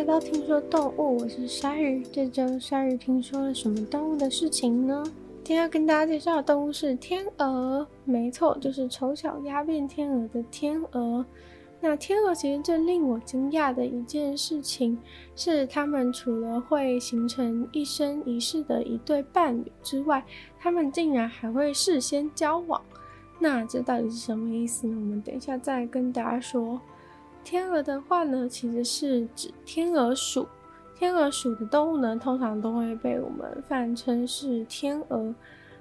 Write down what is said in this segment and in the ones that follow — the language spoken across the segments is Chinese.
来到听说动物，我是鲨鱼。这周鲨鱼听说了什么动物的事情呢？今天要跟大家介绍的动物是天鹅，没错，就是丑小鸭变天鹅的天鹅。那天鹅其实最令我惊讶的一件事情是，它们除了会形成一生一世的一对伴侣之外，它们竟然还会事先交往。那这到底是什么意思呢？我们等一下再跟大家说。天鹅的话呢，其实是指天鹅属。天鹅属的动物呢，通常都会被我们泛称是天鹅。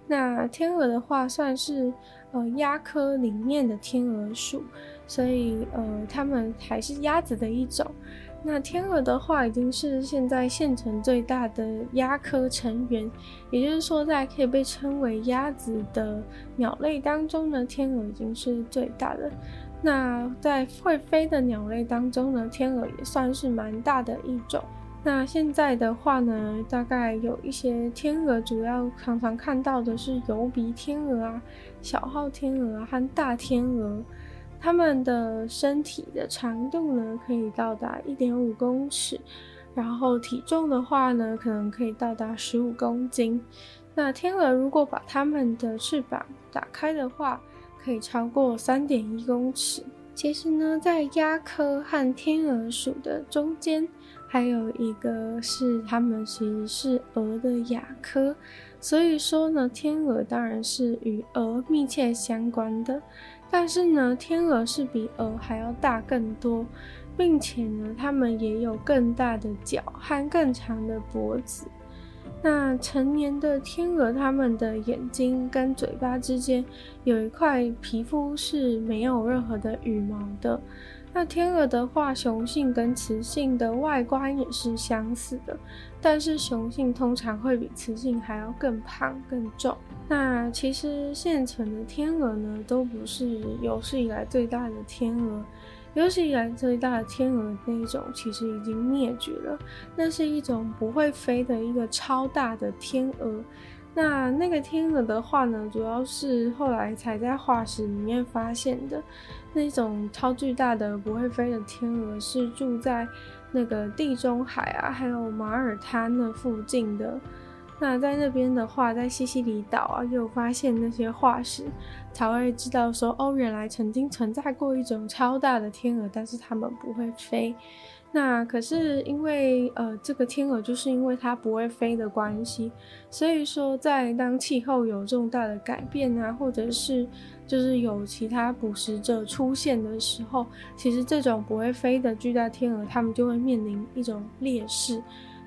那天鹅的话，算是呃鸭科里面的天鹅属，所以呃它们还是鸭子的一种。那天鹅的话，已经是现在现存最大的鸭科成员，也就是说，在可以被称为鸭子的鸟类当中呢，天鹅已经是最大的。那在会飞的鸟类当中呢，天鹅也算是蛮大的一种。那现在的话呢，大概有一些天鹅，主要常常看到的是疣鼻天鹅啊、小号天鹅和大天鹅，它们的身体的长度呢可以到达一点五公尺，然后体重的话呢可能可以到达十五公斤。那天鹅如果把它们的翅膀打开的话，可以超过三点一公尺。其实呢，在鸭科和天鹅属的中间。还有一个是，它们其实是鹅的亚科，所以说呢，天鹅当然是与鹅密切相关的。但是呢，天鹅是比鹅还要大更多，并且呢，它们也有更大的脚和更长的脖子。那成年的天鹅，它们的眼睛跟嘴巴之间有一块皮肤是没有任何的羽毛的。那天鹅的话，雄性跟雌性的外观也是相似的，但是雄性通常会比雌性还要更胖更重。那其实现存的天鹅呢，都不是有史以来最大的天鹅，有史以来最大的天鹅那一种其实已经灭绝了，那是一种不会飞的一个超大的天鹅。那那个天鹅的话呢，主要是后来才在化石里面发现的。那种超巨大的不会飞的天鹅是住在那个地中海啊，还有马耳他那附近的。那在那边的话，在西西里岛啊，又发现那些化石，才会知道说，哦，原来曾经存在过一种超大的天鹅，但是它们不会飞。那可是因为呃，这个天鹅就是因为它不会飞的关系，所以说在当气候有重大的改变啊，或者是就是有其他捕食者出现的时候，其实这种不会飞的巨大天鹅，它们就会面临一种劣势，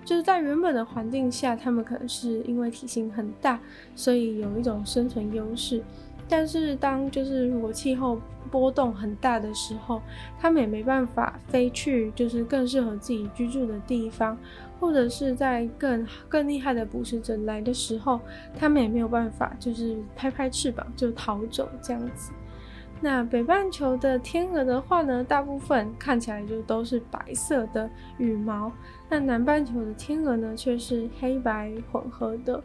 就是在原本的环境下，它们可能是因为体型很大，所以有一种生存优势。但是当就是如果气候波动很大的时候，它们也没办法飞去就是更适合自己居住的地方，或者是在更更厉害的捕食者来的时候，它们也没有办法就是拍拍翅膀就逃走这样子。那北半球的天鹅的话呢，大部分看起来就都是白色的羽毛，那南半球的天鹅呢却是黑白混合的。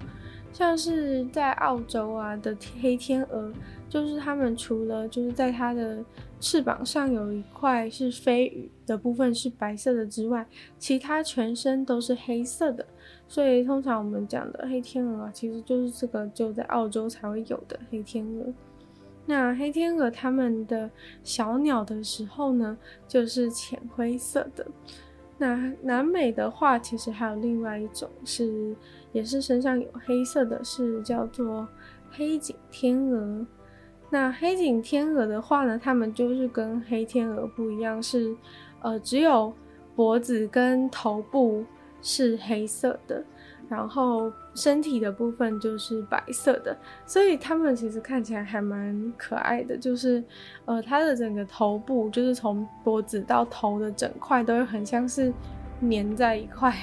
像是在澳洲啊的黑天鹅，就是它们除了就是在它的翅膀上有一块是飞羽的部分是白色的之外，其他全身都是黑色的。所以通常我们讲的黑天鹅啊，其实就是这个就在澳洲才会有的黑天鹅。那黑天鹅它们的小鸟的时候呢，就是浅灰色的。那南美的话，其实还有另外一种是。也是身上有黑色的，是叫做黑颈天鹅。那黑颈天鹅的话呢，它们就是跟黑天鹅不一样，是呃只有脖子跟头部是黑色的，然后身体的部分就是白色的，所以它们其实看起来还蛮可爱的。就是呃它的整个头部，就是从脖子到头的整块都很像是。粘在一块，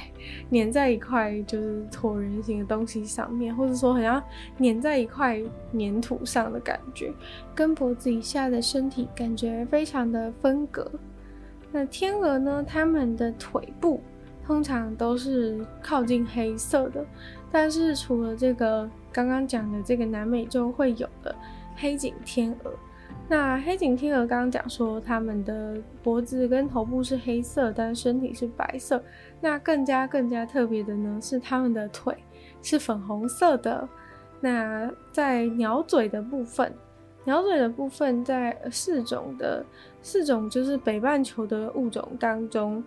粘在一块就是椭圆形的东西上面，或者说好像粘在一块粘土上的感觉，跟脖子以下的身体感觉非常的分隔。那天鹅呢？它们的腿部通常都是靠近黑色的，但是除了这个刚刚讲的这个南美洲会有的黑颈天鹅，那黑颈天鹅刚刚讲说，它们的脖子跟头部是黑色，但身体是白色。那更加更加特别的呢，是它们的腿是粉红色的。那在鸟嘴的部分，鸟嘴的部分在四种的四种就是北半球的物种当中，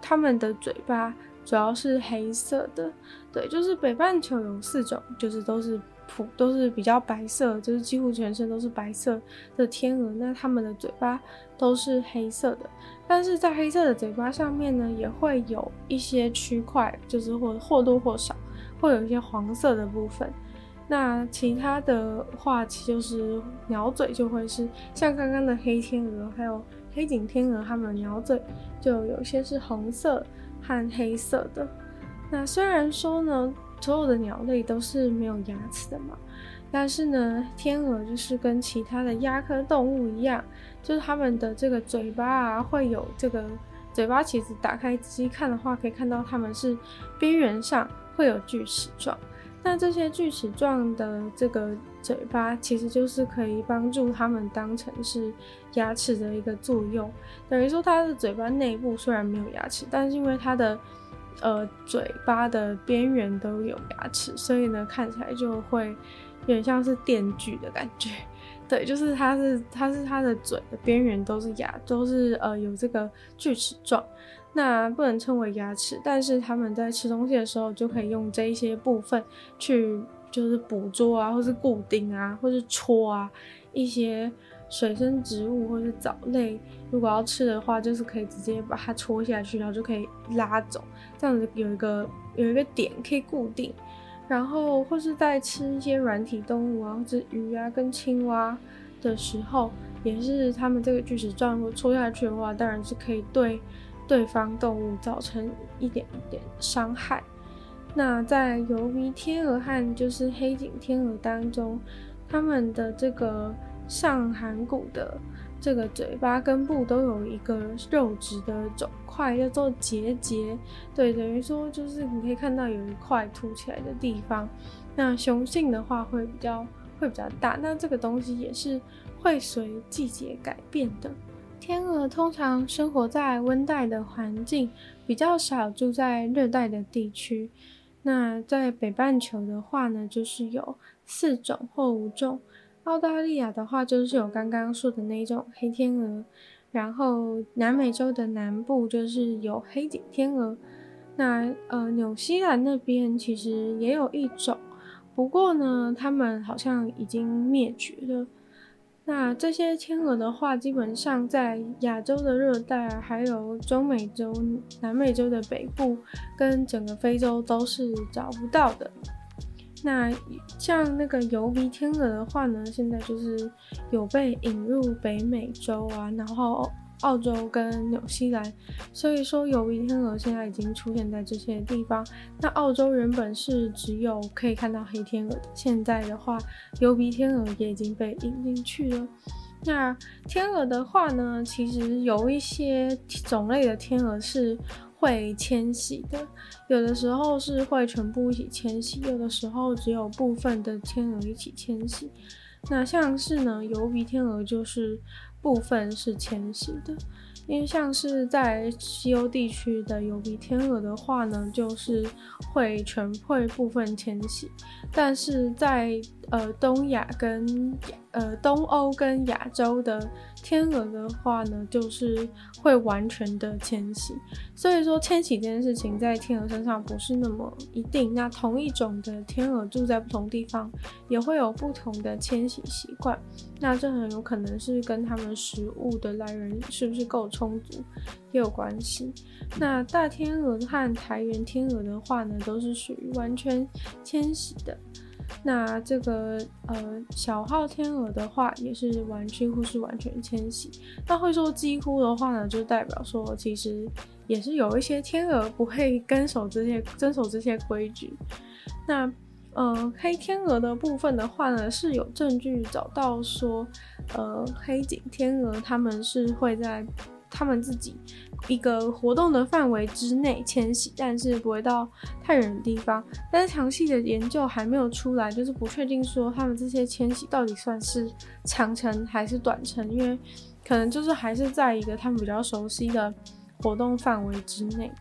它们的嘴巴主要是黑色的。对，就是北半球有四种，就是都是普。都是比较白色，就是几乎全身都是白色的天鹅。那它们的嘴巴都是黑色的，但是在黑色的嘴巴上面呢，也会有一些区块，就是或或多或少会有一些黄色的部分。那其他的话，其实就是鸟嘴就会是像刚刚的黑天鹅，还有黑颈天鹅，它们的鸟嘴就有些是红色和黑色的。那虽然说呢，所有的鸟类都是没有牙齿的嘛，但是呢，天鹅就是跟其他的鸭科动物一样，就是它们的这个嘴巴啊，会有这个嘴巴，其实打开仔细看的话，可以看到它们是边缘上会有锯齿状。那这些锯齿状的这个嘴巴，其实就是可以帮助它们当成是牙齿的一个作用。等于说，它的嘴巴内部虽然没有牙齿，但是因为它的呃，嘴巴的边缘都有牙齿，所以呢，看起来就会有点像是电锯的感觉。对，就是它是它是它的嘴的边缘都是牙，都是呃有这个锯齿状。那不能称为牙齿，但是他们在吃东西的时候就可以用这一些部分去就是捕捉啊，或是固定啊，或是戳啊一些。水生植物或是藻类，如果要吃的话，就是可以直接把它戳下去，然后就可以拉走，这样子有一个有一个点可以固定。然后或是在吃一些软体动物啊，或者鱼啊跟青蛙的时候，也是它们这个锯齿状如果戳下去的话，当然是可以对对方动物造成一点点伤害。那在游鼻天鹅和就是黑颈天鹅当中，它们的这个。上颌骨的这个嘴巴根部都有一个肉质的肿块，叫做结节。对，等于说就是你可以看到有一块凸起来的地方。那雄性的话会比较会比较大。那这个东西也是会随季节改变的。天鹅通常生活在温带的环境，比较少住在热带的地区。那在北半球的话呢，就是有四种或五种。澳大利亚的话，就是有刚刚说的那种黑天鹅，然后南美洲的南部就是有黑颈天鹅。那呃，纽西兰那边其实也有一种，不过呢，它们好像已经灭绝了。那这些天鹅的话，基本上在亚洲的热带，还有中美洲、南美洲的北部跟整个非洲都是找不到的。那像那个疣鼻天鹅的话呢，现在就是有被引入北美洲啊，然后澳洲跟纽西兰，所以说疣鼻天鹅现在已经出现在这些地方。那澳洲原本是只有可以看到黑天鹅，现在的话，疣鼻天鹅也已经被引进去了。那天鹅的话呢，其实有一些种类的天鹅是。会迁徙的，有的时候是会全部一起迁徙，有的时候只有部分的天鹅一起迁徙。那像是呢，疣鼻天鹅就是部分是迁徙的，因为像是在西欧地区的疣鼻天鹅的话呢，就是会全会部分迁徙，但是在呃东亚跟呃东欧跟亚洲的。天鹅的话呢，就是会完全的迁徙，所以说迁徙这件事情在天鹅身上不是那么一定。那同一种的天鹅住在不同地方，也会有不同的迁徙习惯。那这很有可能是跟它们食物的来源是不是够充足也有关系。那大天鹅和台湾天鹅的话呢，都是属于完全迁徙的。那这个呃小号天鹅的话，也是完几乎是完全迁徙。那会说几乎的话呢，就代表说其实也是有一些天鹅不会跟守这些遵守这些规矩。那呃黑天鹅的部分的话呢，是有证据找到说，呃黑颈天鹅他们是会在。他们自己一个活动的范围之内迁徙，但是不会到太远的地方。但是详细的研究还没有出来，就是不确定说他们这些迁徙到底算是长程还是短程，因为可能就是还是在一个他们比较熟悉的活动范围之内。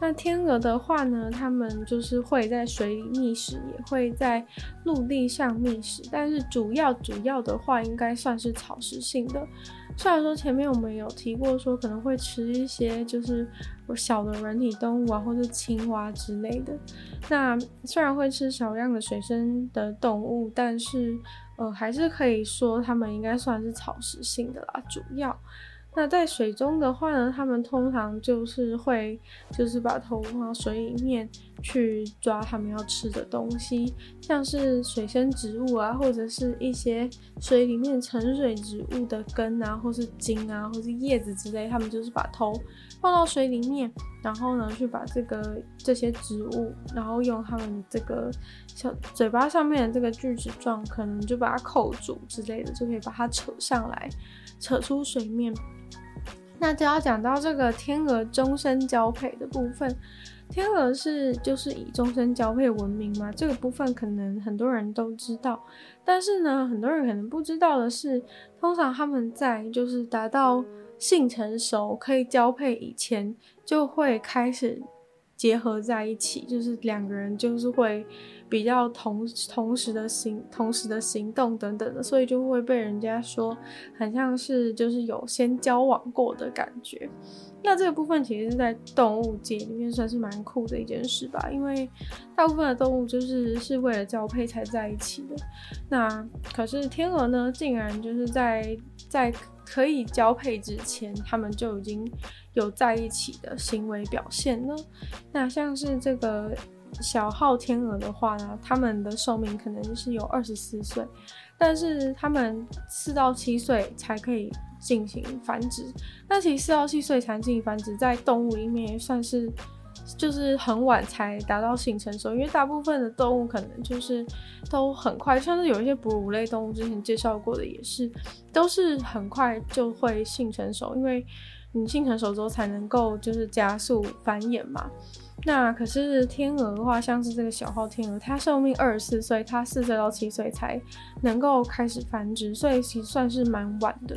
那天鹅的话呢，它们就是会在水里觅食，也会在陆地上觅食，但是主要主要的话，应该算是草食性的。虽然说前面我们有提过，说可能会吃一些就是小的软体动物啊，或者青蛙之类的。那虽然会吃少量的水生的动物，但是呃，还是可以说它们应该算是草食性的啦，主要。那在水中的话呢，他们通常就是会，就是把头放到水里面去抓他们要吃的东西，像是水生植物啊，或者是一些水里面沉水植物的根啊，或是茎啊，或是叶子之类，他们就是把头放到水里面，然后呢，去把这个这些植物，然后用他们这个小嘴巴上面的这个锯齿状，可能就把它扣住之类的，就可以把它扯上来，扯出水面。那就要讲到这个天鹅终身交配的部分，天鹅是就是以终身交配闻名嘛，这个部分可能很多人都知道，但是呢，很多人可能不知道的是，通常他们在就是达到性成熟可以交配以前，就会开始结合在一起，就是两个人就是会。比较同同时的行同时的行动等等的，所以就会被人家说很像是就是有先交往过的感觉。那这个部分其实是在动物界里面算是蛮酷的一件事吧，因为大部分的动物就是是为了交配才在一起的。那可是天鹅呢，竟然就是在在可以交配之前，他们就已经有在一起的行为表现呢。那像是这个。小号天鹅的话呢，它们的寿命可能就是有二十四岁，但是它们四到七岁才可以进行繁殖。那其实四到七岁才进行繁殖，在动物里面也算是就是很晚才达到性成熟，因为大部分的动物可能就是都很快，像是有一些哺乳类动物之前介绍过的也是，都是很快就会性成熟，因为你性成熟之后才能够就是加速繁衍嘛。那可是天鹅的话，像是这个小号天鹅，它寿命二十四岁，它四岁到七岁才能够开始繁殖，所以其实算是蛮晚的。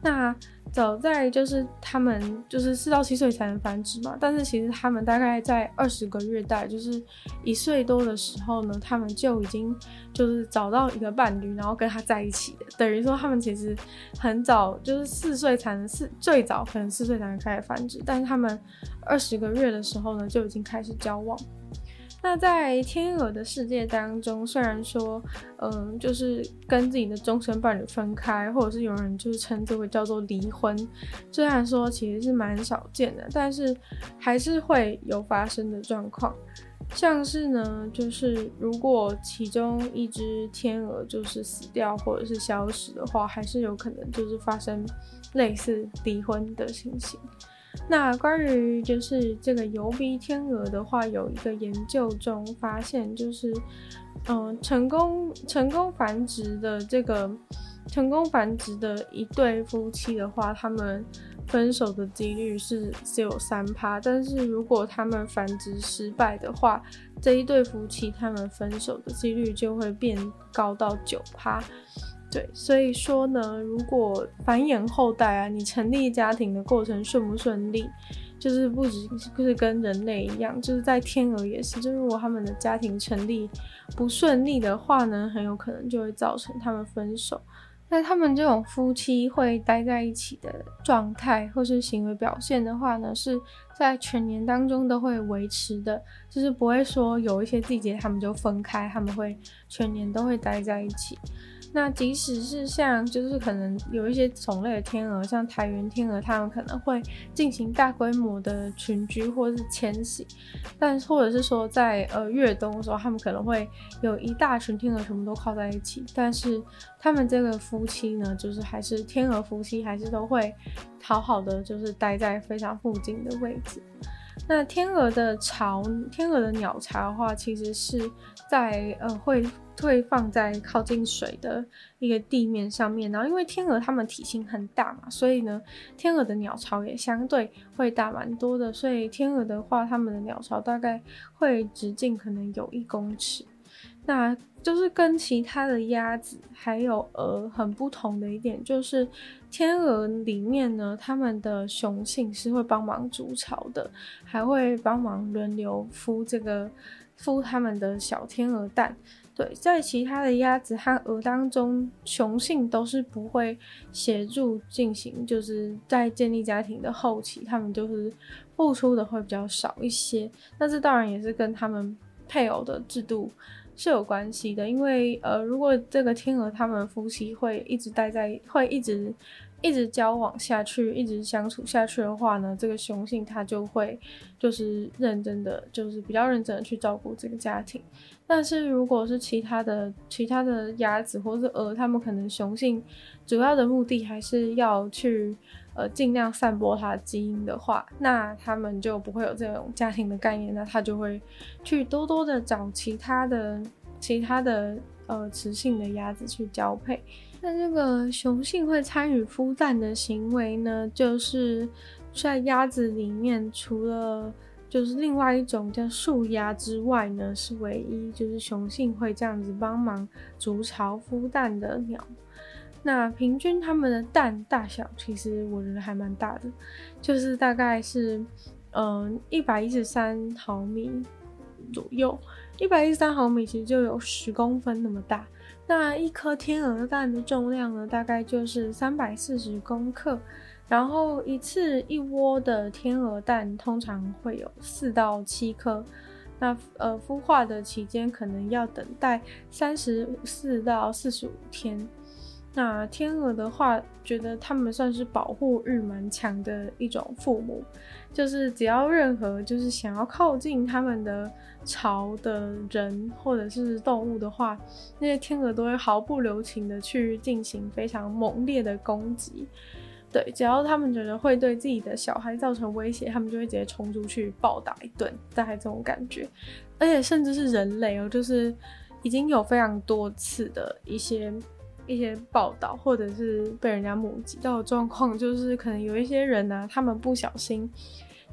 那早在就是他们就是四到七岁才能繁殖嘛，但是其实他们大概在二十个月大，就是一岁多的时候呢，他们就已经就是找到一个伴侣，然后跟他在一起的。等于说他们其实很早，就是四岁才能四最早可能四岁才能开始繁殖，但是他们二十个月的时候呢，就已经开始交往。那在天鹅的世界当中，虽然说，嗯，就是跟自己的终身伴侣分开，或者是有人就是称之为叫做离婚，虽然说其实是蛮少见的，但是还是会有发生的状况。像是呢，就是如果其中一只天鹅就是死掉或者是消失的话，还是有可能就是发生类似离婚的情形。那关于就是这个疣鼻天鹅的话，有一个研究中发现，就是嗯，成功成功繁殖的这个成功繁殖的一对夫妻的话，他们分手的几率是只有三趴，但是如果他们繁殖失败的话，这一对夫妻他们分手的几率就会变高到九趴。对，所以说呢，如果繁衍后代啊，你成立家庭的过程顺不顺利，就是不只是跟人类一样，就是在天鹅也是，就如果他们的家庭成立不顺利的话呢，很有可能就会造成他们分手。那他们这种夫妻会待在一起的状态或是行为表现的话呢，是在全年当中都会维持的，就是不会说有一些季节他们就分开，他们会全年都会待在一起。那即使是像，就是可能有一些种类的天鹅，像台湾天鹅，它们可能会进行大规模的群居或是迁徙，但或者是说在呃越冬的时候，它们可能会有一大群天鹅全部都靠在一起，但是他们这个夫妻呢，就是还是天鹅夫妻，还是都会好好的就是待在非常附近的位置。那天鹅的巢，天鹅的鸟巢的话，其实是在呃会会放在靠近水的一个地面上面。然后因为天鹅它们体型很大嘛，所以呢，天鹅的鸟巢也相对会大蛮多的。所以天鹅的话，它们的鸟巢大概会直径可能有一公尺。那就是跟其他的鸭子还有鹅很不同的一点，就是天鹅里面呢，它们的雄性是会帮忙筑巢的，还会帮忙轮流孵这个孵它们的小天鹅蛋。对，在其他的鸭子和鹅当中，雄性都是不会协助进行，就是在建立家庭的后期，他们就是付出的会比较少一些。那这当然也是跟他们配偶的制度。是有关系的，因为呃，如果这个天鹅他们夫妻会一直待在，会一直一直交往下去，一直相处下去的话呢，这个雄性他就会就是认真的，就是比较认真的去照顾这个家庭。但是如果是其他的其他的鸭子或是鹅，他们可能雄性主要的目的还是要去。呃，尽量散播它的基因的话，那他们就不会有这种家庭的概念，那他就会去多多的找其他的、其他的呃雌性的鸭子去交配。那这个雄性会参与孵蛋的行为呢，就是在鸭子里面，除了就是另外一种叫树鸭之外呢，是唯一就是雄性会这样子帮忙筑巢孵蛋的鸟。那平均它们的蛋大小，其实我觉得还蛮大的，就是大概是，嗯，一百一十三毫米左右，一百一十三毫米其实就有十公分那么大。那一颗天鹅蛋的重量呢，大概就是三百四十公克。然后一次一窝的天鹅蛋通常会有四到七颗。那呃，孵化的期间可能要等待三十四到四十五天。那天鹅的话，觉得他们算是保护欲蛮强的一种父母，就是只要任何就是想要靠近他们的巢的人或者是动物的话，那些天鹅都会毫不留情的去进行非常猛烈的攻击。对，只要他们觉得会对自己的小孩造成威胁，他们就会直接冲出去暴打一顿，大概这种感觉。而且甚至是人类哦，就是已经有非常多次的一些。一些报道，或者是被人家目击到的状况，就是可能有一些人呢、啊，他们不小心，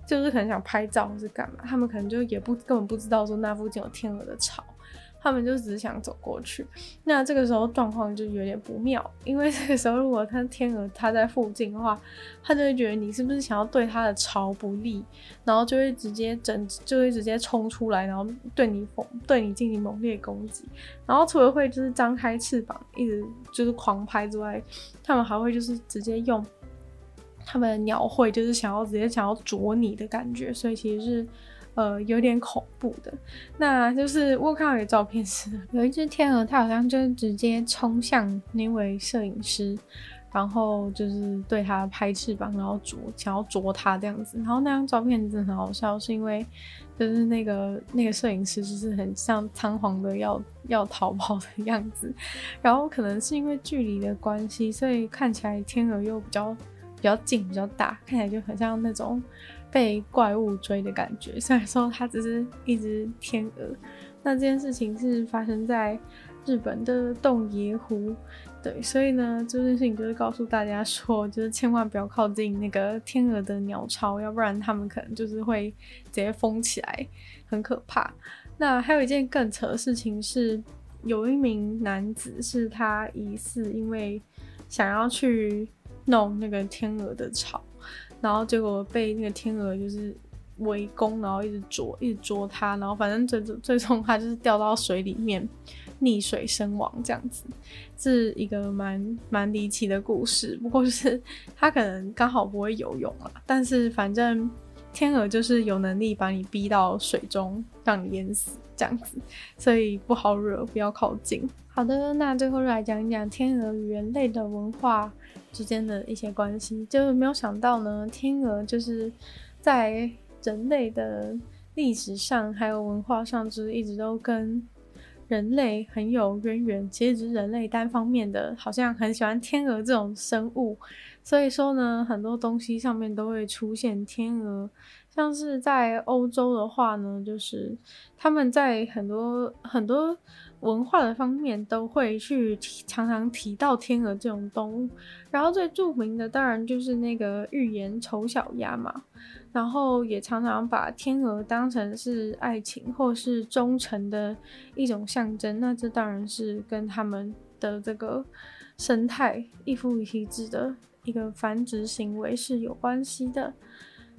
就是很想拍照或是干嘛，他们可能就也不根本不知道说那附近有天鹅的巢。他们就只是想走过去，那这个时候状况就有点不妙，因为 这个时候如果他天鹅它在附近的话，他就会觉得你是不是想要对它的巢不利，然后就会直接整就会直接冲出来，然后对你猛对你进行猛烈攻击，然后除了会就是张开翅膀一直就是狂拍之外，他们还会就是直接用他们的鸟喙就是想要直接想要啄你的感觉，所以其实是。呃，有点恐怖的，那就是我看到一个照片是，有一只天鹅，它好像就直接冲向那位摄影师，然后就是对他拍翅膀，然后啄，想要啄他这样子。然后那张照片真的很好笑，是因为就是那个那个摄影师就是很像仓皇的要要逃跑的样子，然后可能是因为距离的关系，所以看起来天鹅又比较比较近，比较大，看起来就很像那种。被怪物追的感觉，虽然说它只是一只天鹅，那这件事情是发生在日本的洞爷湖，对，所以呢，这件事情就是告诉大家说，就是千万不要靠近那个天鹅的鸟巢，要不然他们可能就是会直接封起来，很可怕。那还有一件更扯的事情是，有一名男子是他疑似因为想要去弄那个天鹅的巢。然后结果被那个天鹅就是围攻，然后一直啄，一直啄它，然后反正最终最终它就是掉到水里面溺水身亡，这样子是一个蛮蛮离奇的故事。不过就是 它可能刚好不会游泳了，但是反正天鹅就是有能力把你逼到水中，让你淹死这样子，所以不好惹，不要靠近。好的，那最后来讲一讲天鹅与人类的文化之间的一些关系，就是没有想到呢，天鹅就是在人类的历史上还有文化上，就是一直都跟人类很有渊源，其实只是人类单方面的，好像很喜欢天鹅这种生物，所以说呢，很多东西上面都会出现天鹅。像是在欧洲的话呢，就是他们在很多很多文化的方面都会去常常提到天鹅这种动物。然后最著名的当然就是那个寓言丑小鸭嘛。然后也常常把天鹅当成是爱情或是忠诚的一种象征，那这当然是跟他们的这个生态一夫一妻制的一个繁殖行为是有关系的。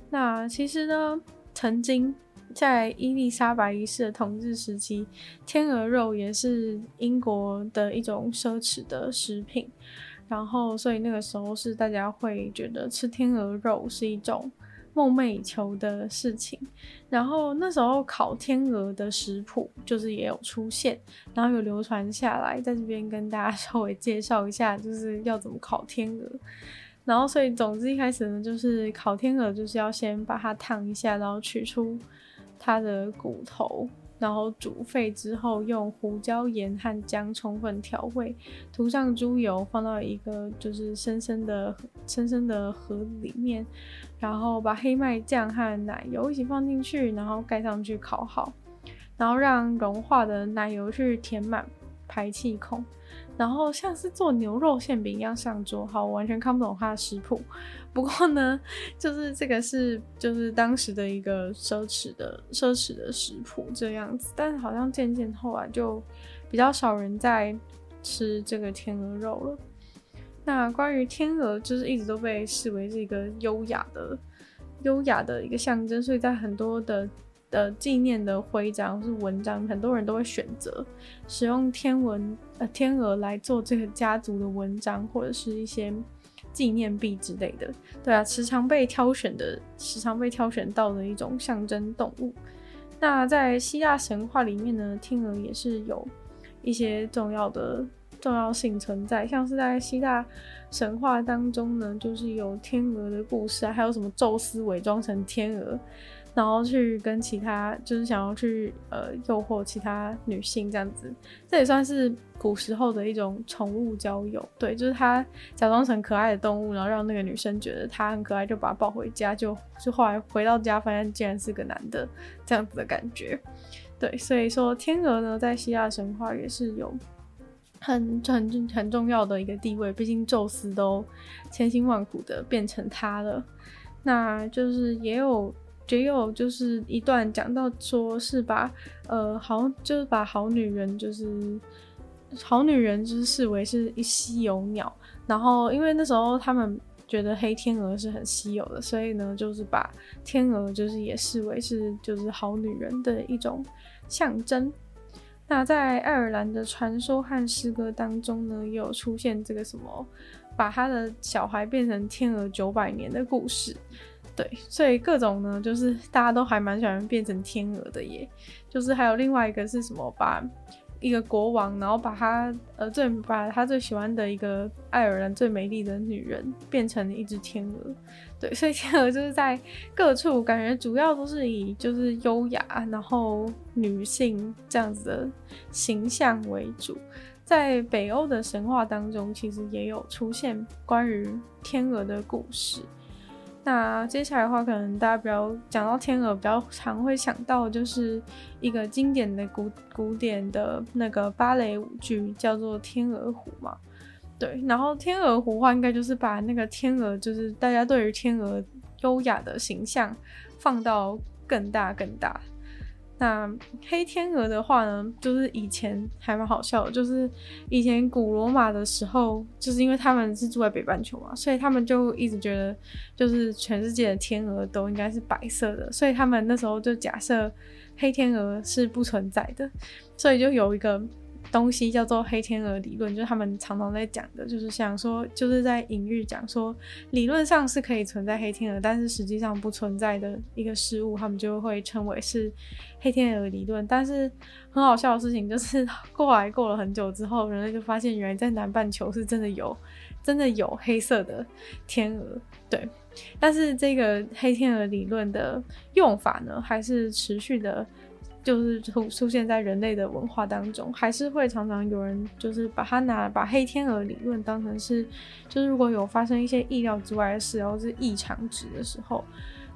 那其实呢，曾经 在伊丽莎白一世的统治时期，天鹅肉也是英国的一种奢侈的食品，然后所以那个时候是大家会觉得吃天鹅肉是一种。梦寐以求的事情，然后那时候烤天鹅的食谱就是也有出现，然后有流传下来，在这边跟大家 稍微介绍一下，就是要怎么烤天鹅。然后所以总之一开始呢，就是烤天鹅就是要先把它烫一下，然后取出它的骨头。然后煮沸之后，用胡椒盐和姜充分调味，涂上猪油，放到一个就是深深的、深深的盒子里面，然后把黑麦酱和奶油一起放进去，然后盖上去烤好，然后让融化的奶油去填满排气孔。然后像是做牛肉馅饼一样上桌，好，我完全看不懂它的食谱。不过呢，就是这个是就是当时的一个奢侈的奢侈的食谱这样子，但是好像渐渐后来就比较少人在吃这个天鹅肉了。那关于天鹅，就是一直都被视为是一个优雅的优雅的一个象征，所以在很多的。的纪念的徽章是文章，很多人都会选择使用天文呃天鹅来做这个家族的文章或者是一些纪念币之类的。对啊，时常被挑选的，时常被挑选到的一种象征动物。那在希腊神话里面呢，天鹅也是有一些重要的重要性存在，像是在希腊神话当中呢，就是有天鹅的故事啊，还有什么宙斯伪装成天鹅。然后去跟其他，就是想要去呃诱惑其他女性这样子，这也算是古时候的一种宠物交友。对，就是他假装成可爱的动物，然后让那个女生觉得他很可爱，就把他抱回家，就就后来回到家发现竟然是个男的，这样子的感觉。对，所以说天鹅呢，在希腊神话也是有很很很重要的一个地位，毕竟宙斯都千辛万苦的变成他了，那就是也有。只有就是一段讲到说是把呃好就是把好女人就是好女人就是视为是一稀有鸟，然后因为那时候他们觉得黑天鹅是很稀有的，所以呢就是把天鹅就是也视为是就是好女人的一种象征。那在爱尔兰的传说和诗歌当中呢，也有出现这个什么把他的小孩变成天鹅九百年的故事。对，所以各种呢，就是大家都还蛮喜欢变成天鹅的耶。就是还有另外一个是什么，把一个国王，然后把他呃最把他最喜欢的一个爱尔兰最美丽的女人变成一只天鹅。对，所以天鹅就是在各处感觉主要都是以就是优雅，然后女性这样子的形象为主。在北欧的神话当中，其实也有出现关于天鹅的故事。那接下来的话，可能大家比较讲到天鹅，比较常会想到就是一个经典的古古典的那个芭蕾舞剧，叫做《天鹅湖》嘛。对，然后《天鹅湖》话，应该就是把那个天鹅，就是大家对于天鹅优雅的形象放到更大更大。那黑天鹅的话呢，就是以前还蛮好笑的，就是以前古罗马的时候，就是因为他们是住在北半球嘛，所以他们就一直觉得，就是全世界的天鹅都应该是白色的，所以他们那时候就假设黑天鹅是不存在的，所以就有一个。东西叫做黑天鹅理论，就是他们常常在讲的，就是想说，就是在隐喻讲说，理论上是可以存在黑天鹅，但是实际上不存在的一个事物，他们就会称为是黑天鹅理论。但是很好笑的事情就是，过来过了很久之后，人类就发现原来在南半球是真的有，真的有黑色的天鹅，对。但是这个黑天鹅理论的用法呢，还是持续的。就是出出现在人类的文化当中，还是会常常有人就是把它拿把黑天鹅理论当成是，就是如果有发生一些意料之外的事，然后是异常值的时候，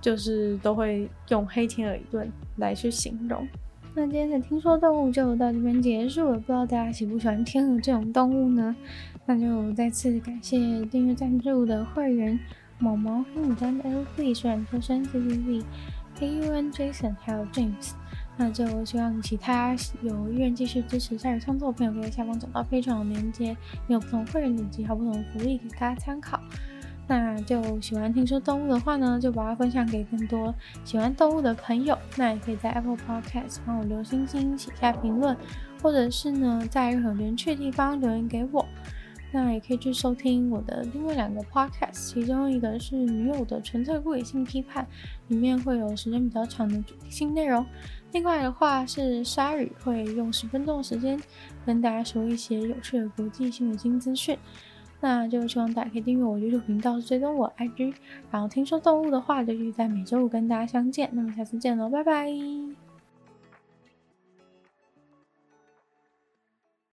就是都会用黑天鹅理论来去形容。那今天的听说动物就到这边结束了，不知道大家喜不喜欢天鹅这种动物呢？那就再次感谢订阅赞助的会员毛毛、黑牡丹、L Z、虽然特生、C C Z、A U N、Jason 还有 James。那就希望其他有意愿继续支持鲨鱼创作的朋友，可以在下方找到 Patreon 的链接，有不同会员等级还有不同的福利给大家参考。那就喜欢听说动物的话呢，就把它分享给更多喜欢动物的朋友。那也可以在 Apple Podcast 帮我留星星、写下评论，或者是呢，在任何有趣的地方留言给我。那也可以去收听我的另外两个 Podcast，其中一个是女友的纯粹不理性批判，里面会有时间比较长的主题性内容；另外的话是鲨鱼，会用十分钟的时间跟大家说一些有趣的国际新闻新资讯。那就希望大家可以订阅我 YouTube 频道，追踪我 IG，然后听说动物的话，就可以在每周五跟大家相见。那么下次见喽，拜拜。